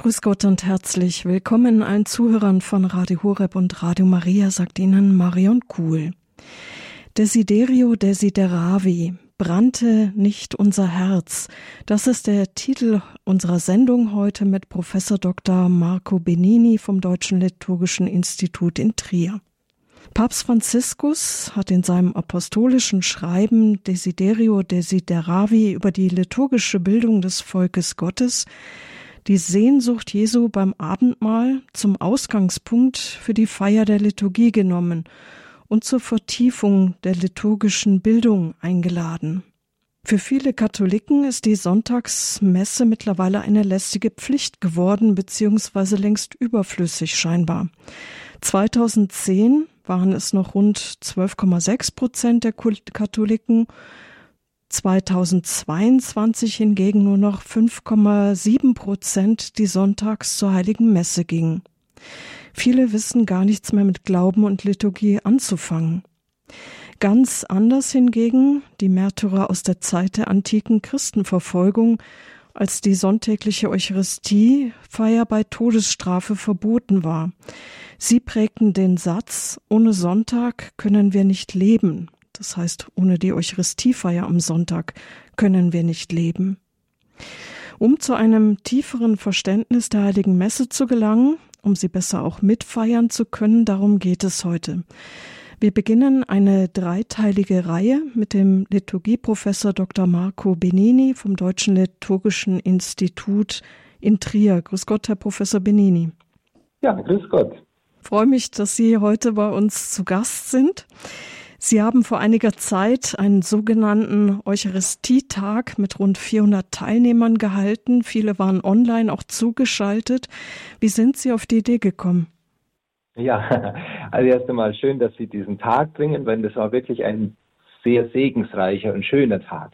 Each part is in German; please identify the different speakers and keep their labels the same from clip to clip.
Speaker 1: Grüß Gott und herzlich willkommen allen Zuhörern von Radio Horeb und Radio Maria, sagt Ihnen Marion Kuhl. Desiderio desideravi, brannte nicht unser Herz. Das ist der Titel unserer Sendung heute mit Professor Dr. Marco Benini vom Deutschen Liturgischen Institut in Trier. Papst Franziskus hat in seinem apostolischen Schreiben Desiderio desideravi über die liturgische Bildung des Volkes Gottes die Sehnsucht Jesu beim Abendmahl zum Ausgangspunkt für die Feier der Liturgie genommen und zur Vertiefung der liturgischen Bildung eingeladen. Für viele Katholiken ist die Sonntagsmesse mittlerweile eine lästige Pflicht geworden, beziehungsweise längst überflüssig scheinbar. 2010 waren es noch rund 12,6 Prozent der Katholiken, 2022 hingegen nur noch 5,7 Prozent, die sonntags zur heiligen Messe gingen. Viele wissen gar nichts mehr mit Glauben und Liturgie anzufangen. Ganz anders hingegen die Märtyrer aus der Zeit der antiken Christenverfolgung, als die sonntägliche Eucharistiefeier bei Todesstrafe verboten war. Sie prägten den Satz, ohne Sonntag können wir nicht leben. Das heißt, ohne die Eucharistiefeier am Sonntag können wir nicht leben. Um zu einem tieferen Verständnis der heiligen Messe zu gelangen, um sie besser auch mitfeiern zu können, darum geht es heute. Wir beginnen eine dreiteilige Reihe mit dem Liturgieprofessor Dr. Marco Benini vom Deutschen Liturgischen Institut in Trier. Grüß Gott, Herr Professor Benini.
Speaker 2: Ja, grüß Gott.
Speaker 1: Ich freue mich, dass Sie heute bei uns zu Gast sind. Sie haben vor einiger Zeit einen sogenannten Eucharistietag mit rund 400 Teilnehmern gehalten. Viele waren online auch zugeschaltet. Wie sind Sie auf die Idee gekommen?
Speaker 2: Ja, also erst einmal schön, dass Sie diesen Tag bringen, weil das war wirklich ein sehr segensreicher und schöner Tag.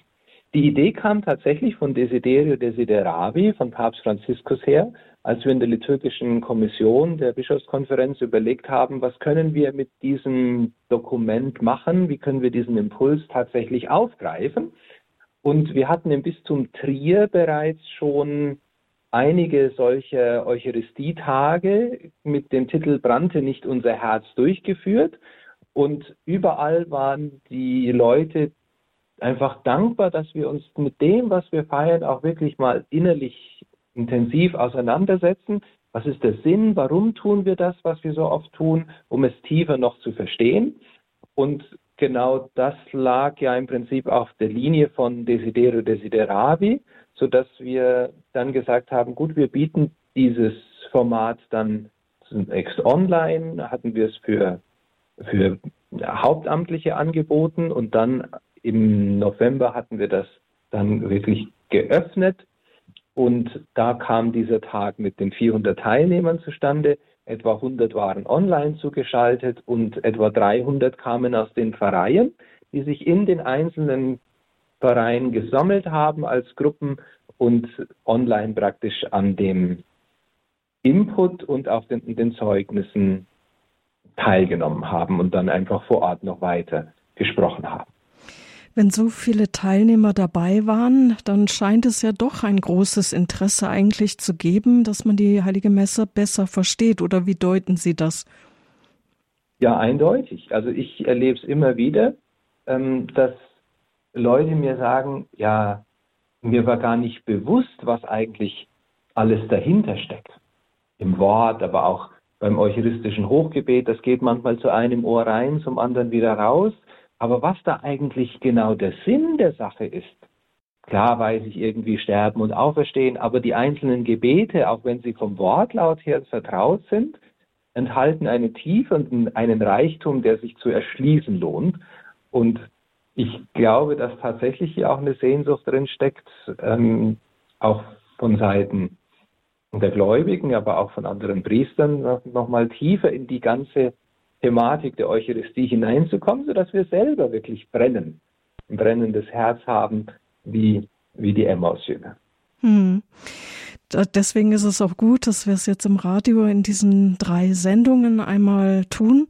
Speaker 2: Die Idee kam tatsächlich von Desiderio Desideravi, von Papst Franziskus her, als wir in der liturgischen Kommission der Bischofskonferenz überlegt haben, was können wir mit diesem Dokument machen, wie können wir diesen Impuls tatsächlich aufgreifen. Und wir hatten im Bistum Trier bereits schon einige solche Eucharistietage mit dem Titel Brannte nicht unser Herz durchgeführt. Und überall waren die Leute einfach dankbar, dass wir uns mit dem, was wir feiern, auch wirklich mal innerlich intensiv auseinandersetzen. Was ist der Sinn? Warum tun wir das, was wir so oft tun, um es tiefer noch zu verstehen? Und genau das lag ja im Prinzip auf der Linie von Desiderio Desideravi, sodass wir dann gesagt haben, gut, wir bieten dieses Format dann zunächst online, hatten wir es für, für Hauptamtliche angeboten und dann im November hatten wir das dann wirklich geöffnet und da kam dieser Tag mit den 400 Teilnehmern zustande. Etwa 100 waren online zugeschaltet und etwa 300 kamen aus den Pfarreien, die sich in den einzelnen Pfarreien gesammelt haben als Gruppen und online praktisch an dem Input und auf den, den Zeugnissen teilgenommen haben und dann einfach vor Ort noch weiter gesprochen haben.
Speaker 1: Wenn so viele Teilnehmer dabei waren, dann scheint es ja doch ein großes Interesse eigentlich zu geben, dass man die Heilige Messe besser versteht. Oder wie deuten Sie das?
Speaker 2: Ja, eindeutig. Also ich erlebe es immer wieder, ähm, dass Leute mir sagen, ja, mir war gar nicht bewusst, was eigentlich alles dahinter steckt. Im Wort, aber auch beim eucharistischen Hochgebet, das geht manchmal zu einem Ohr rein, zum anderen wieder raus. Aber was da eigentlich genau der Sinn der Sache ist, klar weiß ich irgendwie sterben und auferstehen, aber die einzelnen Gebete, auch wenn sie vom Wortlaut her vertraut sind, enthalten eine Tiefe und einen Reichtum, der sich zu erschließen lohnt. Und ich glaube, dass tatsächlich hier auch eine Sehnsucht drin steckt, ähm, auch von Seiten der Gläubigen, aber auch von anderen Priestern, noch, noch mal tiefer in die ganze Thematik der Eucharistie hineinzukommen, sodass wir selber wirklich brennen, ein brennendes Herz haben, wie, wie die Emmaus-Jünger. Hm.
Speaker 1: Deswegen ist es auch gut, dass wir es jetzt im Radio in diesen drei Sendungen einmal tun.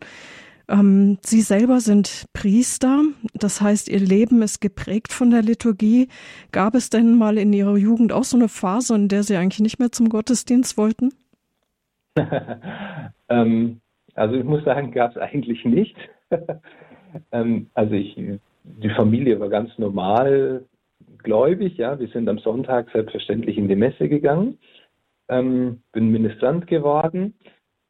Speaker 1: Ähm, Sie selber sind Priester, das heißt, Ihr Leben ist geprägt von der Liturgie. Gab es denn mal in Ihrer Jugend auch so eine Phase, in der Sie eigentlich nicht mehr zum Gottesdienst wollten?
Speaker 2: ähm, also ich muss sagen, gab es eigentlich nicht. ähm, also ich, die Familie war ganz normal gläubig, ja. Wir sind am Sonntag selbstverständlich in die Messe gegangen, ähm, bin Ministrant geworden.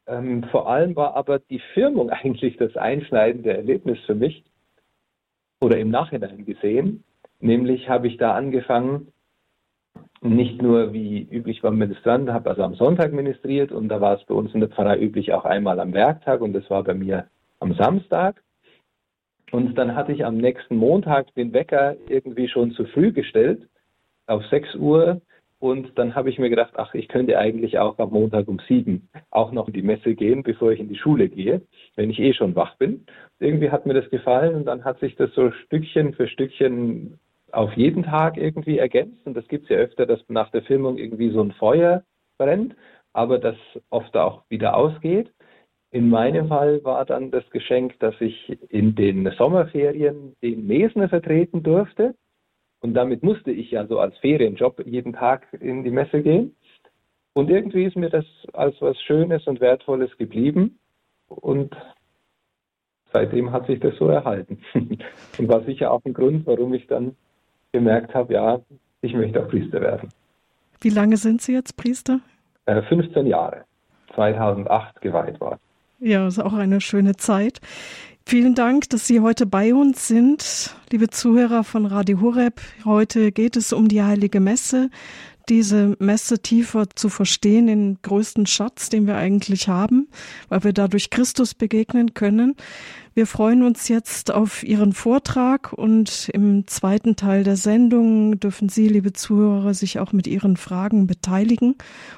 Speaker 2: Ähm, vor allem war aber die Firmung eigentlich das einschneidende Erlebnis für mich oder im Nachhinein gesehen. Nämlich habe ich da angefangen, nicht nur wie üblich beim Ministrant, habe also am Sonntag ministriert und da war es bei uns in der Pfarrei üblich auch einmal am Werktag und das war bei mir am Samstag. Und dann hatte ich am nächsten Montag den Wecker irgendwie schon zu früh gestellt, auf 6 Uhr. Und dann habe ich mir gedacht, ach, ich könnte eigentlich auch am Montag um sieben auch noch in die Messe gehen, bevor ich in die Schule gehe, wenn ich eh schon wach bin. Irgendwie hat mir das gefallen und dann hat sich das so Stückchen für Stückchen auf jeden Tag irgendwie ergänzt. Und das gibt es ja öfter, dass nach der Filmung irgendwie so ein Feuer brennt, aber das oft auch wieder ausgeht. In meinem Fall war dann das Geschenk, dass ich in den Sommerferien den Mesner vertreten durfte. Und damit musste ich ja so als Ferienjob jeden Tag in die Messe gehen. Und irgendwie ist mir das als was Schönes und Wertvolles geblieben. Und seitdem hat sich das so erhalten. und war sicher auch ein Grund, warum ich dann gemerkt habe, ja, ich möchte auch Priester werden.
Speaker 1: Wie lange sind Sie jetzt Priester?
Speaker 2: 15 äh, Jahre. 2008 geweiht worden.
Speaker 1: Ja, ist auch eine schöne Zeit. Vielen Dank, dass Sie heute bei uns sind, liebe Zuhörer von Radio Horeb. Heute geht es um die Heilige Messe, diese Messe tiefer zu verstehen, den größten Schatz, den wir eigentlich haben, weil wir dadurch Christus begegnen können. Wir freuen uns jetzt auf Ihren Vortrag und im zweiten Teil der Sendung dürfen Sie, liebe Zuhörer, sich auch mit Ihren Fragen beteiligen.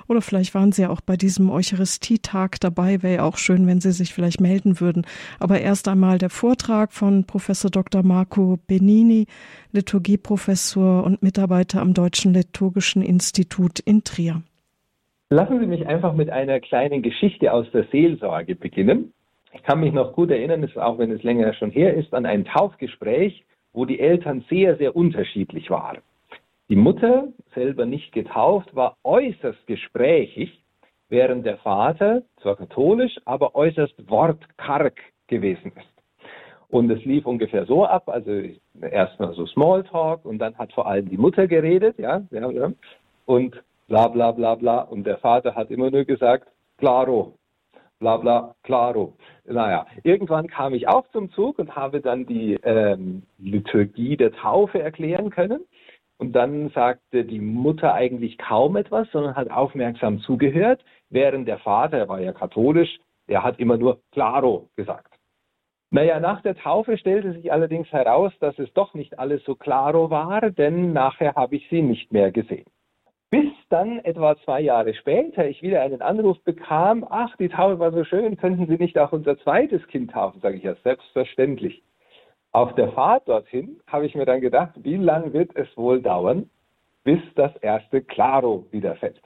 Speaker 1: Oder vielleicht waren Sie auch bei diesem Eucharistietag dabei. Wäre ja auch schön, wenn Sie sich vielleicht melden würden. Aber erst einmal der Vortrag von Professor Dr. Marco Benini, Liturgieprofessor und Mitarbeiter am Deutschen Liturgischen Institut in Trier.
Speaker 2: Lassen Sie mich einfach mit einer kleinen Geschichte aus der Seelsorge beginnen. Ich kann mich noch gut erinnern, auch wenn es länger schon her ist, an ein Taufgespräch, wo die Eltern sehr, sehr unterschiedlich waren. Die Mutter, selber nicht getauft, war äußerst gesprächig, während der Vater, zwar katholisch, aber äußerst wortkarg gewesen ist. Und es lief ungefähr so ab, also erstmal so Smalltalk und dann hat vor allem die Mutter geredet, ja, ja, ja, und bla bla bla bla. Und der Vater hat immer nur gesagt, claro, bla bla, claro. Naja, irgendwann kam ich auch zum Zug und habe dann die ähm, Liturgie der Taufe erklären können. Und dann sagte die Mutter eigentlich kaum etwas, sondern hat aufmerksam zugehört, während der Vater, er war ja katholisch, der hat immer nur claro gesagt. Naja, nach der Taufe stellte sich allerdings heraus, dass es doch nicht alles so claro war, denn nachher habe ich sie nicht mehr gesehen. Bis dann etwa zwei Jahre später ich wieder einen Anruf bekam, ach, die Taufe war so schön, könnten Sie nicht auch unser zweites Kind taufen? Sage ich ja, selbstverständlich. Auf der Fahrt dorthin habe ich mir dann gedacht, wie lange wird es wohl dauern, bis das erste Claro wieder fällt.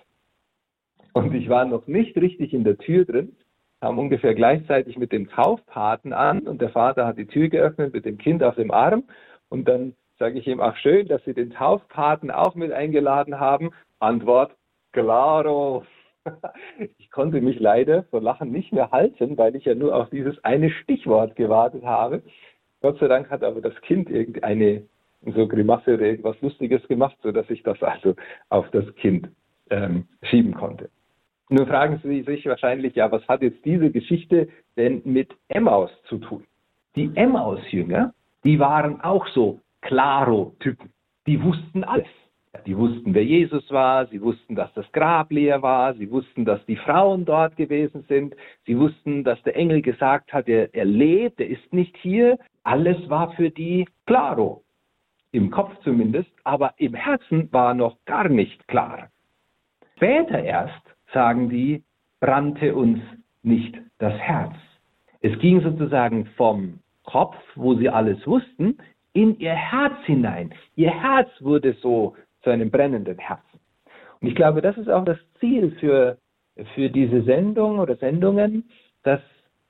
Speaker 2: Und ich war noch nicht richtig in der Tür drin, kam ungefähr gleichzeitig mit dem Taufpaten an und der Vater hat die Tür geöffnet mit dem Kind auf dem Arm und dann sage ich ihm, ach schön, dass Sie den Taufpaten auch mit eingeladen haben. Antwort, claro. Ich konnte mich leider vor Lachen nicht mehr halten, weil ich ja nur auf dieses eine Stichwort gewartet habe. Gott sei Dank hat aber das Kind irgendeine so Grimasse oder irgendwas Lustiges gemacht, sodass ich das also auf das Kind ähm, schieben konnte. Nun fragen Sie sich wahrscheinlich, ja, was hat jetzt diese Geschichte denn mit Emmaus zu tun? Die Emmaus-Jünger, die waren auch so Klaro-Typen. Die wussten alles. Die wussten, wer Jesus war, sie wussten, dass das Grab leer war, sie wussten, dass die Frauen dort gewesen sind, sie wussten, dass der Engel gesagt hat, er, er lebt, er ist nicht hier. Alles war für die klaro. Im Kopf zumindest, aber im Herzen war noch gar nicht klar. Später erst, sagen die, brannte uns nicht das Herz. Es ging sozusagen vom Kopf, wo sie alles wussten, in ihr Herz hinein. Ihr Herz wurde so zu einem brennenden Herzen. Und ich glaube, das ist auch das Ziel für, für diese Sendung oder Sendungen, dass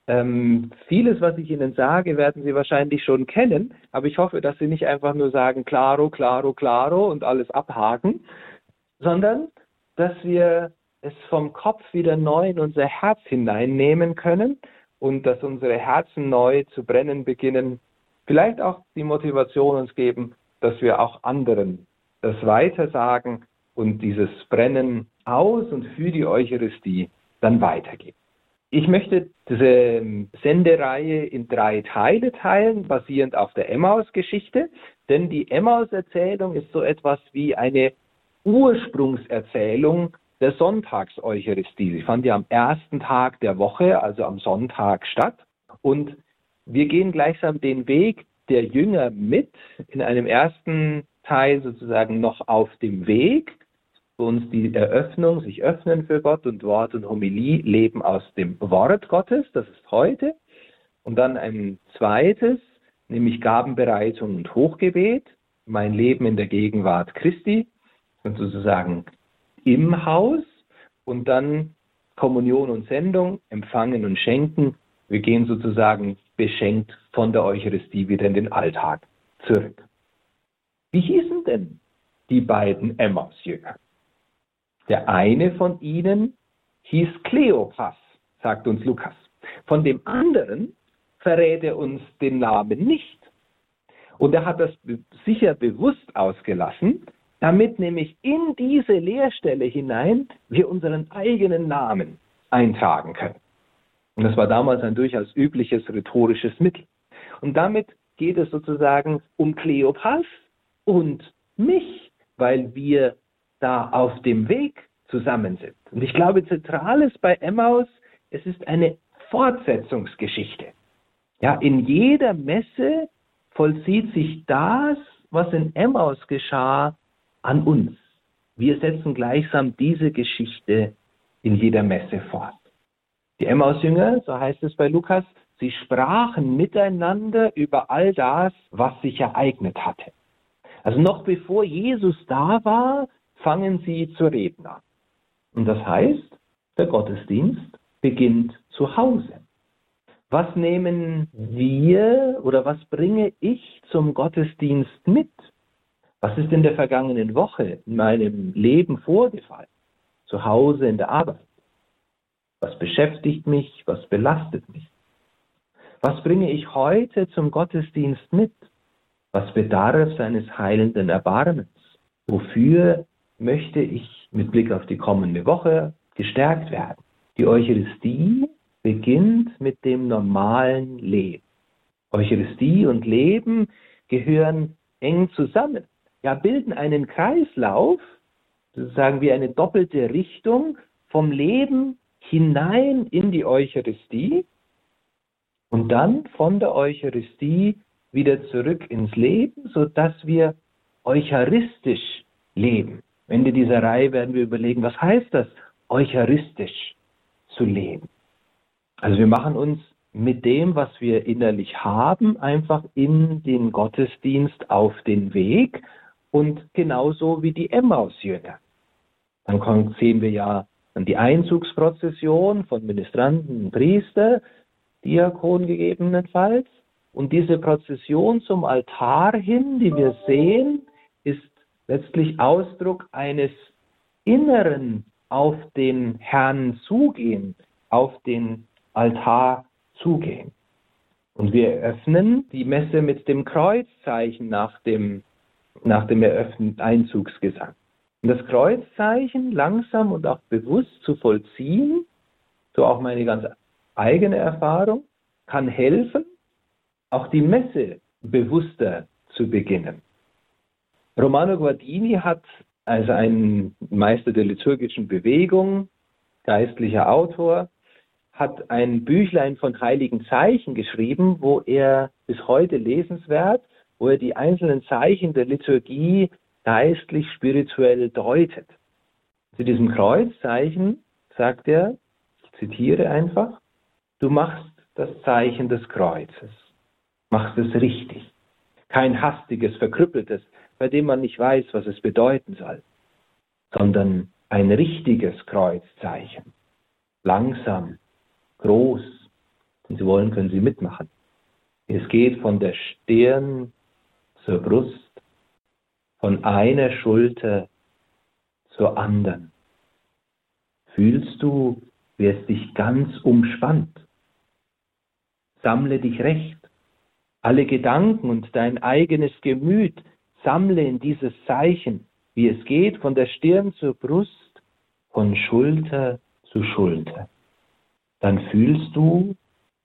Speaker 2: Ähm, vieles, was ich Ihnen sage, werden Sie wahrscheinlich schon kennen, aber ich hoffe, dass Sie nicht einfach nur sagen, claro, claro, claro und alles abhaken, sondern dass wir es vom Kopf wieder neu in unser Herz hineinnehmen können und dass unsere Herzen neu zu brennen beginnen. Vielleicht auch die Motivation uns geben, dass wir auch anderen das weitersagen und dieses Brennen aus und für die Eucharistie dann weitergeben. Ich möchte diese Sendereihe in drei Teile teilen, basierend auf der Emmaus-Geschichte, denn die Emmaus-Erzählung ist so etwas wie eine Ursprungserzählung der Sonntagseucharistie. Sie fand ja am ersten Tag der Woche, also am Sonntag statt. Und wir gehen gleichsam den Weg der Jünger mit, in einem ersten Teil sozusagen noch auf dem Weg für uns die Eröffnung, sich öffnen für Gott und Wort und Homilie leben aus dem Wort Gottes, das ist heute. Und dann ein zweites, nämlich Gabenbereitung und Hochgebet, mein Leben in der Gegenwart Christi und sozusagen im Haus und dann Kommunion und Sendung, empfangen und schenken. Wir gehen sozusagen beschenkt von der Eucharistie wieder in den Alltag zurück. Wie hießen denn die beiden Emmaus-Jünger? Der eine von ihnen hieß Kleopas, sagt uns Lukas. Von dem anderen verrät er uns den Namen nicht. Und er hat das sicher bewusst ausgelassen, damit nämlich in diese Leerstelle hinein wir unseren eigenen Namen eintragen können. Und das war damals ein durchaus übliches rhetorisches Mittel. Und damit geht es sozusagen um Kleopas und mich, weil wir da auf dem Weg zusammen sind. Und ich glaube, zentral ist bei Emmaus, es ist eine Fortsetzungsgeschichte. Ja, in jeder Messe vollzieht sich das, was in Emmaus geschah, an uns. Wir setzen gleichsam diese Geschichte in jeder Messe fort. Die Emmaus-Jünger, so heißt es bei Lukas, sie sprachen miteinander über all das, was sich ereignet hatte. Also noch bevor Jesus da war, fangen sie zu reden an. Und das heißt, der Gottesdienst beginnt zu Hause. Was nehmen wir oder was bringe ich zum Gottesdienst mit? Was ist in der vergangenen Woche in meinem Leben vorgefallen? Zu Hause in der Arbeit? Was beschäftigt mich? Was belastet mich? Was bringe ich heute zum Gottesdienst mit? Was bedarf seines heilenden Erbarmens? Wofür möchte ich mit Blick auf die kommende Woche gestärkt werden. Die Eucharistie beginnt mit dem normalen Leben. Eucharistie und Leben gehören eng zusammen, ja bilden einen Kreislauf, sozusagen wie eine doppelte Richtung vom Leben hinein in die Eucharistie und dann von der Eucharistie wieder zurück ins Leben, sodass wir eucharistisch leben. Ende dieser Reihe werden wir überlegen, was heißt das, eucharistisch zu leben. Also wir machen uns mit dem, was wir innerlich haben, einfach in den Gottesdienst auf den Weg und genauso wie die Emmaus-Jünger. Dann sehen wir ja dann die Einzugsprozession von Ministranten, Priester, Diakon gegebenenfalls. Und diese Prozession zum Altar hin, die wir sehen, ist letztlich Ausdruck eines inneren auf den Herrn zugehen, auf den Altar zugehen. Und wir eröffnen die Messe mit dem Kreuzzeichen nach dem, nach dem Eröffnen Einzugsgesang. Und das Kreuzzeichen langsam und auch bewusst zu vollziehen, so auch meine ganz eigene Erfahrung, kann helfen, auch die Messe bewusster zu beginnen. Romano Guardini hat als ein Meister der liturgischen Bewegung, geistlicher Autor, hat ein Büchlein von heiligen Zeichen geschrieben, wo er bis heute lesenswert, wo er die einzelnen Zeichen der Liturgie geistlich, spirituell deutet. Zu diesem Kreuzzeichen sagt er, ich zitiere einfach, du machst das Zeichen des Kreuzes, machst es richtig, kein hastiges, verkrüppeltes, bei dem man nicht weiß, was es bedeuten soll, sondern ein richtiges Kreuzzeichen. Langsam, groß, Und Sie wollen, können Sie mitmachen. Es geht von der Stirn zur Brust, von einer Schulter zur anderen. Fühlst du, wie es dich ganz umspannt? Sammle dich recht. Alle Gedanken und dein eigenes Gemüt sammle in dieses Zeichen, wie es geht von der Stirn zur Brust, von Schulter zu Schulter. Dann fühlst du,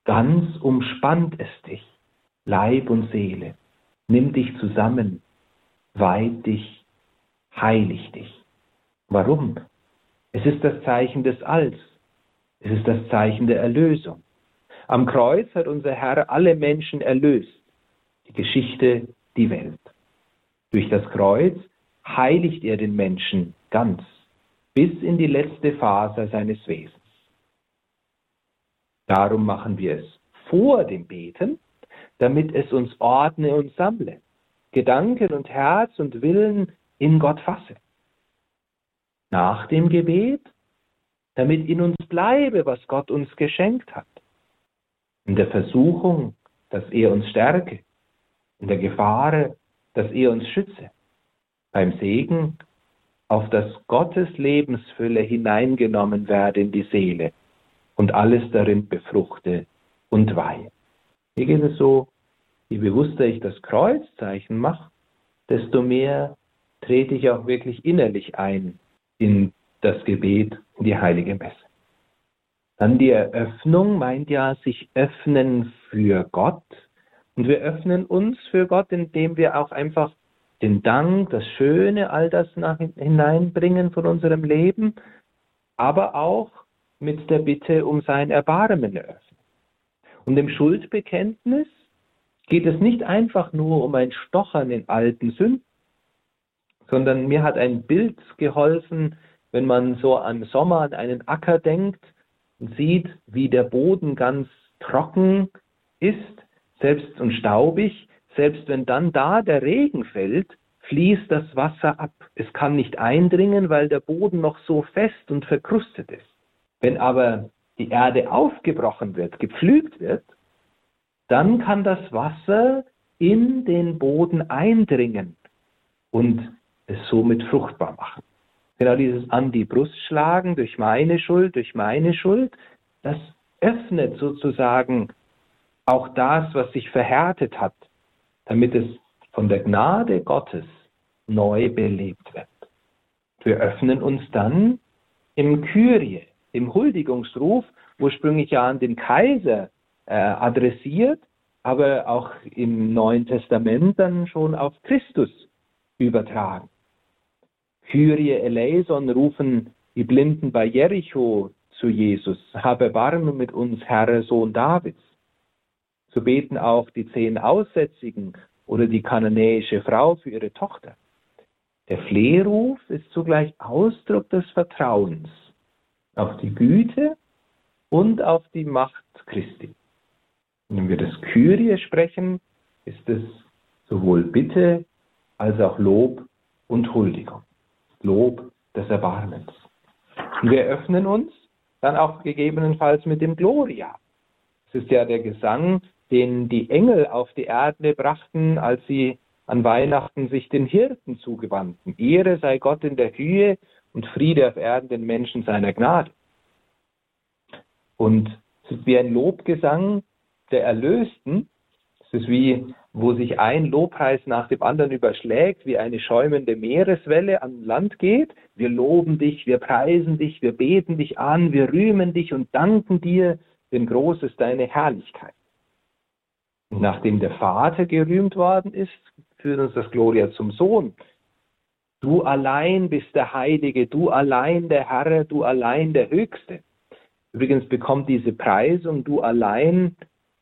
Speaker 2: ganz umspannt es dich, Leib und Seele. Nimm dich zusammen, weih dich, heilig dich. Warum? Es ist das Zeichen des Alls. Es ist das Zeichen der Erlösung. Am Kreuz hat unser Herr alle Menschen erlöst. Die Geschichte, die Welt. Durch das Kreuz heiligt er den Menschen ganz, bis in die letzte Phase seines Wesens. Darum machen wir es vor dem Beten, damit es uns ordne und sammle, Gedanken und Herz und Willen in Gott fasse. Nach dem Gebet, damit in uns bleibe, was Gott uns geschenkt hat. In der Versuchung, dass er uns stärke. In der Gefahr, dass er uns schütze. Beim Segen, auf dass Gottes Lebensfülle hineingenommen werde in die Seele und alles darin befruchte und weihe. Mir geht es so, je bewusster ich das Kreuzzeichen mache, desto mehr trete ich auch wirklich innerlich ein in das Gebet, in die heilige Messe. Dann die Eröffnung meint ja sich öffnen für Gott. Und wir öffnen uns für Gott, indem wir auch einfach den Dank, das Schöne, all das nach hineinbringen von unserem Leben, aber auch mit der Bitte um sein Erbarmen eröffnen. Und im Schuldbekenntnis geht es nicht einfach nur um ein Stochern in alten Sünden, sondern mir hat ein Bild geholfen, wenn man so am Sommer an einen Acker denkt und sieht, wie der Boden ganz trocken ist, selbst und staubig, selbst wenn dann da der Regen fällt, fließt das Wasser ab. Es kann nicht eindringen, weil der Boden noch so fest und verkrustet ist. Wenn aber die Erde aufgebrochen wird, gepflügt wird, dann kann das Wasser in den Boden eindringen und es somit fruchtbar machen. Genau dieses an die Brust schlagen durch meine Schuld, durch meine Schuld, das öffnet sozusagen auch das, was sich verhärtet hat, damit es von der Gnade Gottes neu belebt wird. Wir öffnen uns dann im Kyrie, im Huldigungsruf, ursprünglich ja an den Kaiser äh, adressiert, aber auch im Neuen Testament dann schon auf Christus übertragen. Kyrie eleison rufen die Blinden bei Jericho zu Jesus, habe Erbarmen mit uns, Herr, Sohn Davids. So beten auch die zehn Aussätzigen oder die kananäische Frau für ihre Tochter. Der Flehruf ist zugleich Ausdruck des Vertrauens auf die Güte und auf die Macht Christi. Wenn wir das Kyrie sprechen, ist es sowohl Bitte als auch Lob und Huldigung. Lob des Erbarmens. Und wir öffnen uns dann auch gegebenenfalls mit dem Gloria. Es ist ja der Gesang, den die Engel auf die Erde brachten, als sie an Weihnachten sich den Hirten zugewandten. Ehre sei Gott in der Höhe und Friede auf Erden den Menschen seiner Gnade. Und es ist wie ein Lobgesang der Erlösten. Es ist wie wo sich ein Lobpreis nach dem anderen überschlägt, wie eine schäumende Meereswelle an Land geht. Wir loben dich, wir preisen dich, wir beten dich an, wir rühmen dich und danken dir, denn groß ist deine Herrlichkeit. Und nachdem der Vater gerühmt worden ist, führt uns das Gloria zum Sohn. Du allein bist der Heilige, du allein der Herr, du allein der Höchste. Übrigens bekommt diese Preisung, du allein,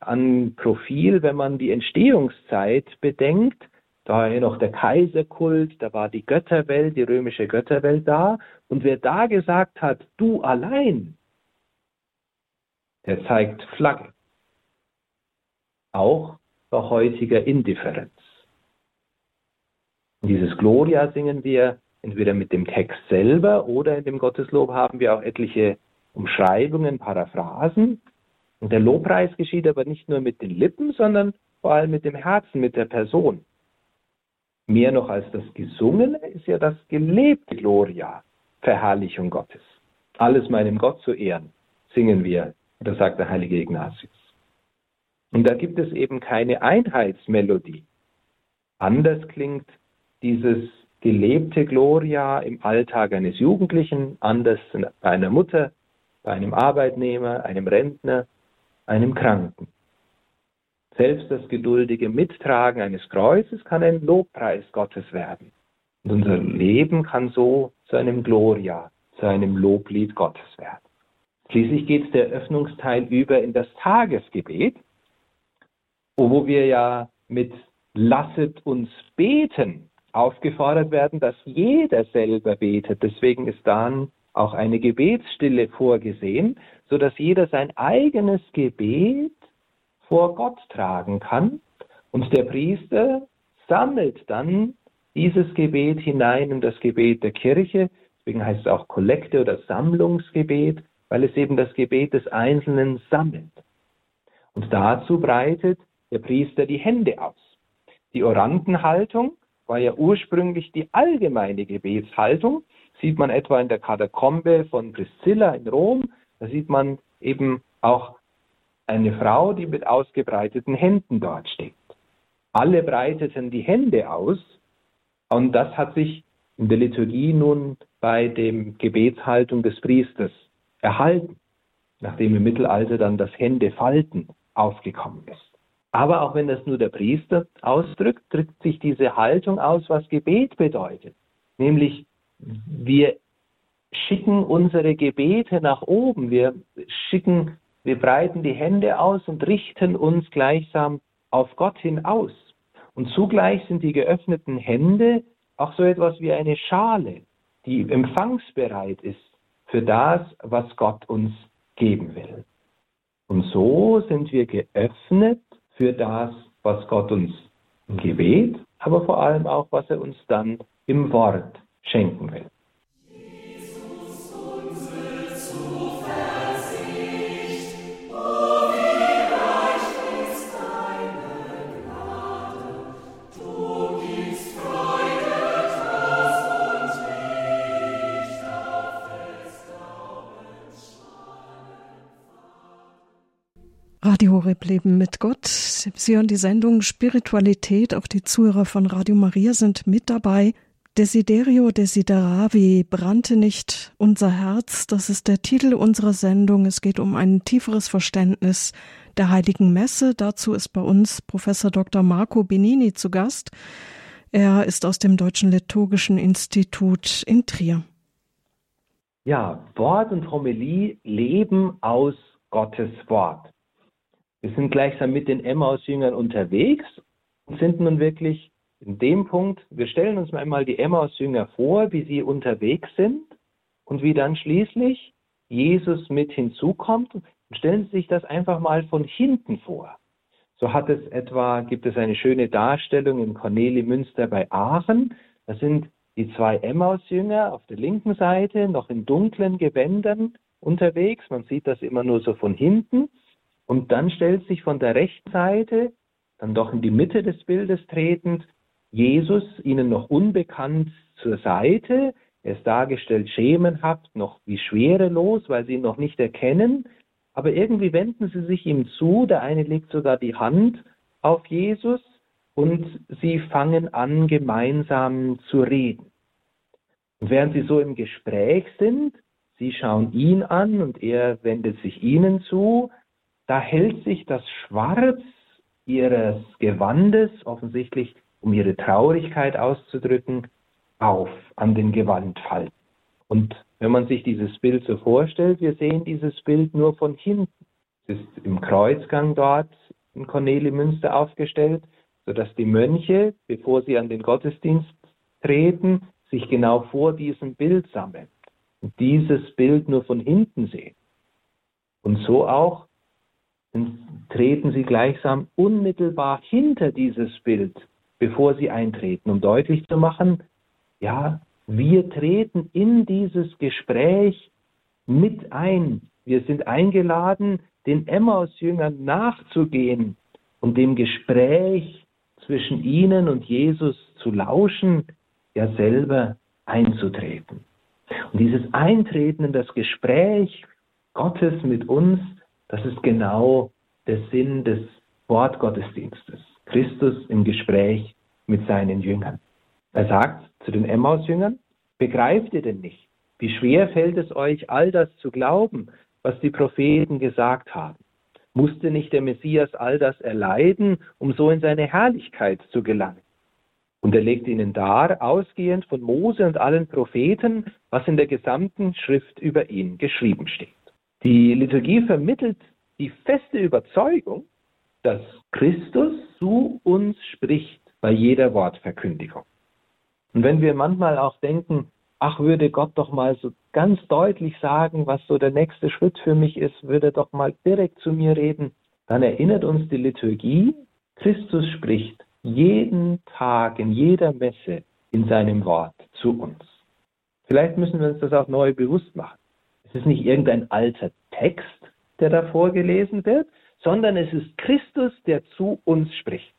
Speaker 2: an Profil, wenn man die Entstehungszeit bedenkt. Da war ja noch der Kaiserkult, da war die Götterwelt, die römische Götterwelt da. Und wer da gesagt hat, du allein, der zeigt Flagge. Auch bei heutiger Indifferenz. Und dieses Gloria singen wir entweder mit dem Text selber oder in dem Gotteslob haben wir auch etliche Umschreibungen, Paraphrasen. Und der Lobpreis geschieht aber nicht nur mit den Lippen, sondern vor allem mit dem Herzen, mit der Person. Mehr noch als das Gesungene ist ja das gelebte Gloria, Verherrlichung Gottes. Alles meinem Gott zu ehren, singen wir, das sagt der heilige Ignatius. Und da gibt es eben keine Einheitsmelodie. Anders klingt dieses gelebte Gloria im Alltag eines Jugendlichen, anders bei einer Mutter, bei einem Arbeitnehmer, einem Rentner, einem Kranken. Selbst das geduldige Mittragen eines Kreuzes kann ein Lobpreis Gottes werden. Und unser Leben kann so zu einem Gloria, zu einem Loblied Gottes werden. Schließlich geht der Öffnungsteil über in das Tagesgebet, wo wir ja mit Lasset uns beten aufgefordert werden, dass jeder selber betet. Deswegen ist dann auch eine Gebetsstille vorgesehen, so dass jeder sein eigenes Gebet vor Gott tragen kann und der Priester sammelt dann dieses Gebet hinein in das Gebet der Kirche, deswegen heißt es auch Kollekte oder Sammlungsgebet, weil es eben das Gebet des Einzelnen sammelt. Und dazu breitet der Priester die Hände aus. Die Orantenhaltung war ja ursprünglich die allgemeine Gebetshaltung, sieht man etwa in der Katakombe von Priscilla in Rom, da sieht man eben auch eine Frau, die mit ausgebreiteten Händen dort steht. Alle breiteten die Hände aus und das hat sich in der Liturgie nun bei dem Gebetshaltung des Priesters erhalten, nachdem im Mittelalter dann das Händefalten aufgekommen ist. Aber auch wenn das nur der Priester ausdrückt, drückt sich diese Haltung aus, was Gebet bedeutet. Nämlich, wir schicken unsere Gebete nach oben, wir schicken wir breiten die Hände aus und richten uns gleichsam auf Gott hin aus. Und zugleich sind die geöffneten Hände auch so etwas wie eine Schale, die empfangsbereit ist für das, was Gott uns geben will. Und so sind wir geöffnet für das, was Gott uns Gebet, aber vor allem auch, was er uns dann im Wort schenken will.
Speaker 1: Radio Horeb Leben mit Gott. Sie hören die Sendung Spiritualität. Auch die Zuhörer von Radio Maria sind mit dabei. Desiderio desideravi brannte nicht unser Herz. Das ist der Titel unserer Sendung. Es geht um ein tieferes Verständnis der Heiligen Messe. Dazu ist bei uns Professor Dr. Marco Benini zu Gast. Er ist aus dem Deutschen Liturgischen Institut in Trier.
Speaker 2: Ja, Wort und Homilie leben aus Gottes Wort. Wir sind gleichsam mit den Emmaus-Jüngern unterwegs und sind nun wirklich in dem Punkt, wir stellen uns einmal die Emmaus-Jünger vor, wie sie unterwegs sind und wie dann schließlich Jesus mit hinzukommt. Und stellen Sie sich das einfach mal von hinten vor. So hat es etwa, gibt es eine schöne Darstellung im Corneli Münster bei Aachen. Da sind die zwei Emmaus-Jünger auf der linken Seite noch in dunklen Gewändern unterwegs. Man sieht das immer nur so von hinten. Und dann stellt sich von der rechten Seite, dann doch in die Mitte des Bildes tretend, Jesus ihnen noch unbekannt zur Seite. Er ist dargestellt schemenhaft, noch wie schwerelos, weil sie ihn noch nicht erkennen. Aber irgendwie wenden sie sich ihm zu. Der eine legt sogar die Hand auf Jesus und sie fangen an, gemeinsam zu reden. Und während sie so im Gespräch sind, sie schauen ihn an und er wendet sich ihnen zu, da hält sich das Schwarz ihres Gewandes, offensichtlich um ihre Traurigkeit auszudrücken, auf an den Gewandfalten. Und wenn man sich dieses Bild so vorstellt, wir sehen dieses Bild nur von hinten. Es ist im Kreuzgang dort in Cornelimünster aufgestellt, sodass die Mönche, bevor sie an den Gottesdienst treten, sich genau vor diesem Bild sammeln und dieses Bild nur von hinten sehen. Und so auch treten sie gleichsam unmittelbar hinter dieses Bild, bevor sie eintreten, um deutlich zu machen, ja, wir treten in dieses Gespräch mit ein, Wir sind eingeladen, den Emmaus-Jüngern nachzugehen und dem Gespräch zwischen ihnen und Jesus zu lauschen, ja selber einzutreten. Und dieses Eintreten in das Gespräch Gottes mit uns, das ist genau der Sinn des Wortgottesdienstes. Christus im Gespräch mit seinen Jüngern. Er sagt zu den Emmaus-Jüngern, begreift ihr denn nicht, wie schwer fällt es euch, all das zu glauben, was die Propheten gesagt haben? Musste nicht der Messias all das erleiden, um so in seine Herrlichkeit zu gelangen? Und er legt ihnen dar, ausgehend von Mose und allen Propheten, was in der gesamten Schrift über ihn geschrieben steht. Die Liturgie vermittelt die feste Überzeugung, dass Christus zu uns spricht bei jeder Wortverkündigung. Und wenn wir manchmal auch denken, ach, würde Gott doch mal so ganz deutlich sagen, was so der nächste Schritt für mich ist, würde er doch mal direkt zu mir reden, dann erinnert uns die Liturgie, Christus spricht jeden Tag in jeder Messe in seinem Wort zu uns. Vielleicht müssen wir uns das auch neu bewusst machen. Es ist nicht irgendein alter Text, der da vorgelesen wird, sondern es ist Christus, der zu uns spricht.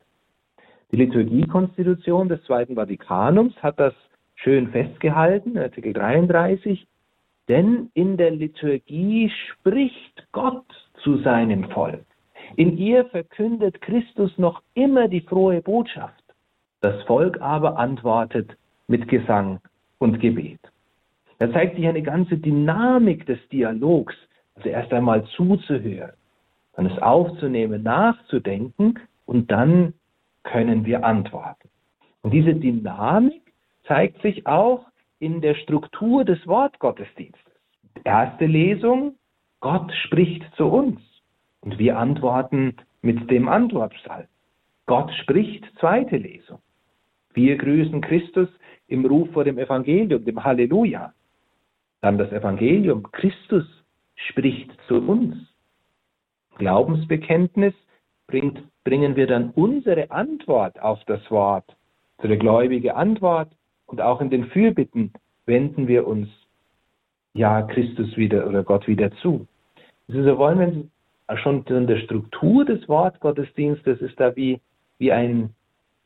Speaker 2: Die Liturgiekonstitution des Zweiten Vatikanums hat das schön festgehalten, Artikel 33, denn in der Liturgie spricht Gott zu seinem Volk. In ihr verkündet Christus noch immer die frohe Botschaft. Das Volk aber antwortet mit Gesang und Gebet. Da zeigt sich eine ganze Dynamik des Dialogs, also erst einmal zuzuhören, dann es aufzunehmen, nachzudenken und dann können wir antworten. Und diese Dynamik zeigt sich auch in der Struktur des Wortgottesdienstes. Erste Lesung, Gott spricht zu uns und wir antworten mit dem Antwortpsalm. Gott spricht, zweite Lesung. Wir grüßen Christus im Ruf vor dem Evangelium, dem Halleluja. Dann das Evangelium, Christus spricht zu uns. Glaubensbekenntnis bringt, bringen wir dann unsere Antwort auf das Wort, unsere gläubige Antwort und auch in den Fürbitten wenden wir uns ja Christus wieder oder Gott wieder zu. Also wollen wir schon in der Struktur des Wortgottesdienstes ist da wie, wie ein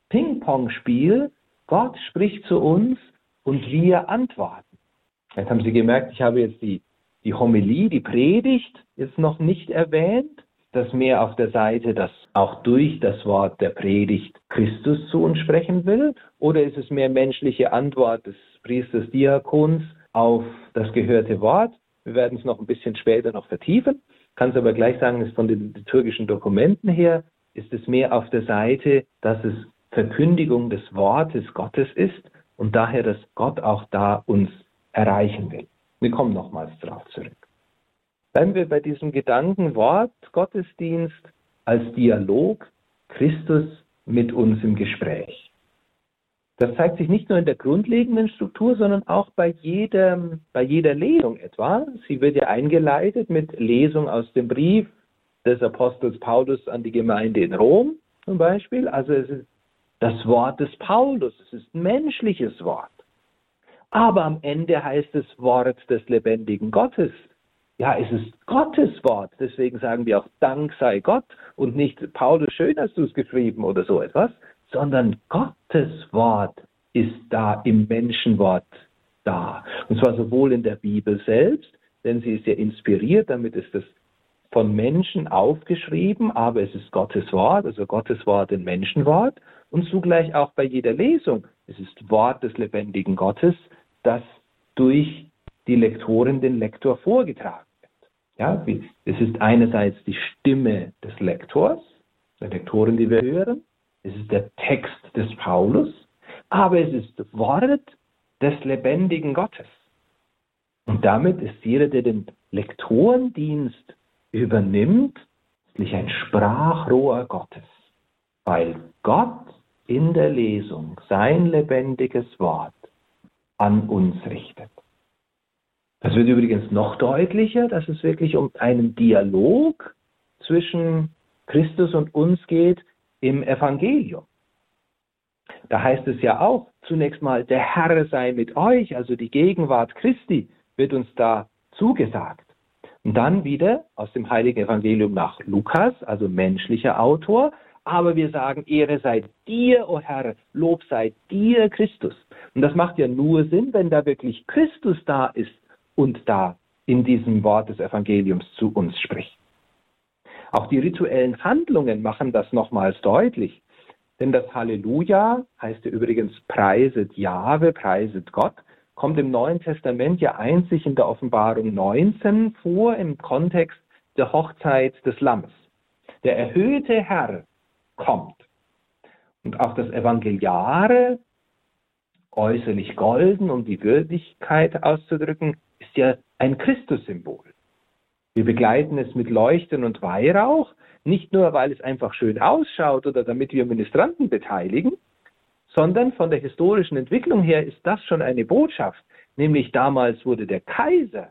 Speaker 2: Ping-Pong-Spiel. Gott spricht zu uns und wir antworten. Jetzt haben Sie gemerkt, ich habe jetzt die, die Homilie, die Predigt jetzt noch nicht erwähnt das mehr auf der Seite, dass auch durch das Wort der Predigt Christus zu uns sprechen will? Oder ist es mehr menschliche Antwort des Priesters Diakons auf das gehörte Wort? Wir werden es noch ein bisschen später noch vertiefen. Kann es aber gleich sagen, ist von den liturgischen Dokumenten her, ist es mehr auf der Seite, dass es Verkündigung des Wortes Gottes ist und daher, dass Gott auch da uns erreichen will. Wir kommen nochmals darauf zurück. Bleiben wir bei diesem Gedanken Wort Gottesdienst als Dialog Christus mit uns im Gespräch. Das zeigt sich nicht nur in der grundlegenden Struktur, sondern auch bei, jedem, bei jeder Lesung etwa. Sie wird ja eingeleitet mit Lesung aus dem Brief des Apostels Paulus an die Gemeinde in Rom zum Beispiel. Also es ist das Wort des Paulus, es ist ein menschliches Wort. Aber am Ende heißt es Wort des lebendigen Gottes. Ja, es ist Gottes Wort. Deswegen sagen wir auch Dank sei Gott und nicht Paulus, schön hast du es geschrieben oder so etwas, sondern Gottes Wort ist da im Menschenwort da. Und zwar sowohl in der Bibel selbst, denn sie ist ja inspiriert, damit ist es von Menschen aufgeschrieben, aber es ist Gottes Wort, also Gottes Wort in Menschenwort und zugleich auch bei jeder Lesung. Es ist Wort des lebendigen Gottes, das durch die Lektorin den Lektor vorgetragen ja, es ist einerseits die Stimme des Lektors, der Lektorin, die wir hören. Es ist der Text des Paulus, aber es ist Wort des lebendigen Gottes. Und damit ist jeder, der den Lektorendienst übernimmt, ein Sprachrohr Gottes, weil Gott in der Lesung sein lebendiges Wort an uns richtet. Das wird übrigens noch deutlicher, dass es wirklich um einen Dialog zwischen Christus und uns geht im Evangelium. Da heißt es ja auch zunächst mal, der Herr sei mit euch, also die Gegenwart Christi wird uns da zugesagt. Und dann wieder aus dem heiligen Evangelium nach Lukas, also menschlicher Autor, aber wir sagen, Ehre sei dir, o oh Herr, Lob sei dir, Christus. Und das macht ja nur Sinn, wenn da wirklich Christus da ist und da in diesem Wort des Evangeliums zu uns spricht. Auch die rituellen Handlungen machen das nochmals deutlich. Denn das Halleluja heißt ja übrigens preiset Jahwe, preiset Gott, kommt im Neuen Testament ja einzig in der Offenbarung 19 vor im Kontext der Hochzeit des Lammes. Der erhöhte Herr kommt. Und auch das Evangeliare, äußerlich golden, um die Würdigkeit auszudrücken, ist ja ein Christussymbol. Wir begleiten es mit Leuchten und Weihrauch, nicht nur, weil es einfach schön ausschaut oder damit wir Ministranten beteiligen, sondern von der historischen Entwicklung her ist das schon eine Botschaft. Nämlich damals wurde der Kaiser